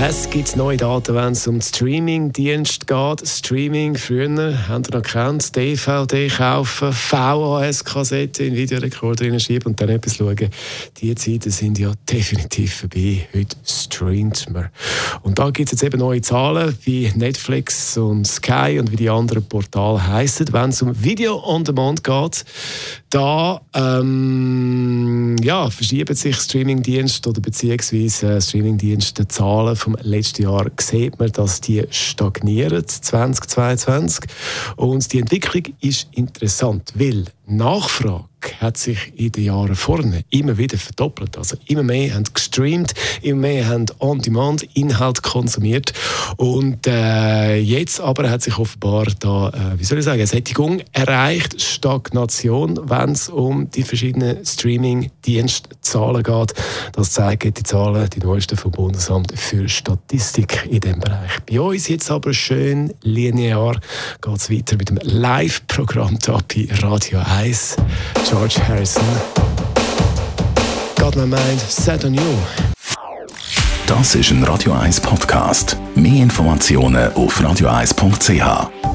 es gibt neue Daten, wenn es um Streaming-Dienst geht. Streaming früher, haben ihr noch gekannt, DVD kaufen, VHS-Kassette in Videorekorder reinschieben und dann etwas schauen. Die Zeiten sind ja definitiv vorbei. Heute streamt man. Und da gibt es jetzt eben neue Zahlen, wie Netflix und Sky und wie die anderen Portale heißen. Wenn es um Video on Demand geht, da ähm, ja, verschieben sich Streamingdienste oder beziehungsweise Streamingdienste Zahlen vom letzten Jahr sieht man, dass die stagnieren 2022 und die Entwicklung ist interessant, weil Nachfrage hat sich in den Jahren vorne immer wieder verdoppelt. Also immer mehr haben gestreamt, immer mehr haben On-Demand-Inhalt konsumiert und äh, jetzt aber hat sich offenbar da, äh, wie soll ich sagen, Sättigung erreicht, Stagnation, wenn es um die verschiedenen Streaming-Dienstzahlen geht. Das zeigen die Zahlen, die neuesten vom Bundesamt für Statistik in dem Bereich. Bei uns jetzt aber schön linear geht es weiter mit dem Live-Programm bei Radio 1. George Harrison. Got my mind set on you. Das ist ein Radio 1 Podcast. Mehr Informationen auf radio1.ch.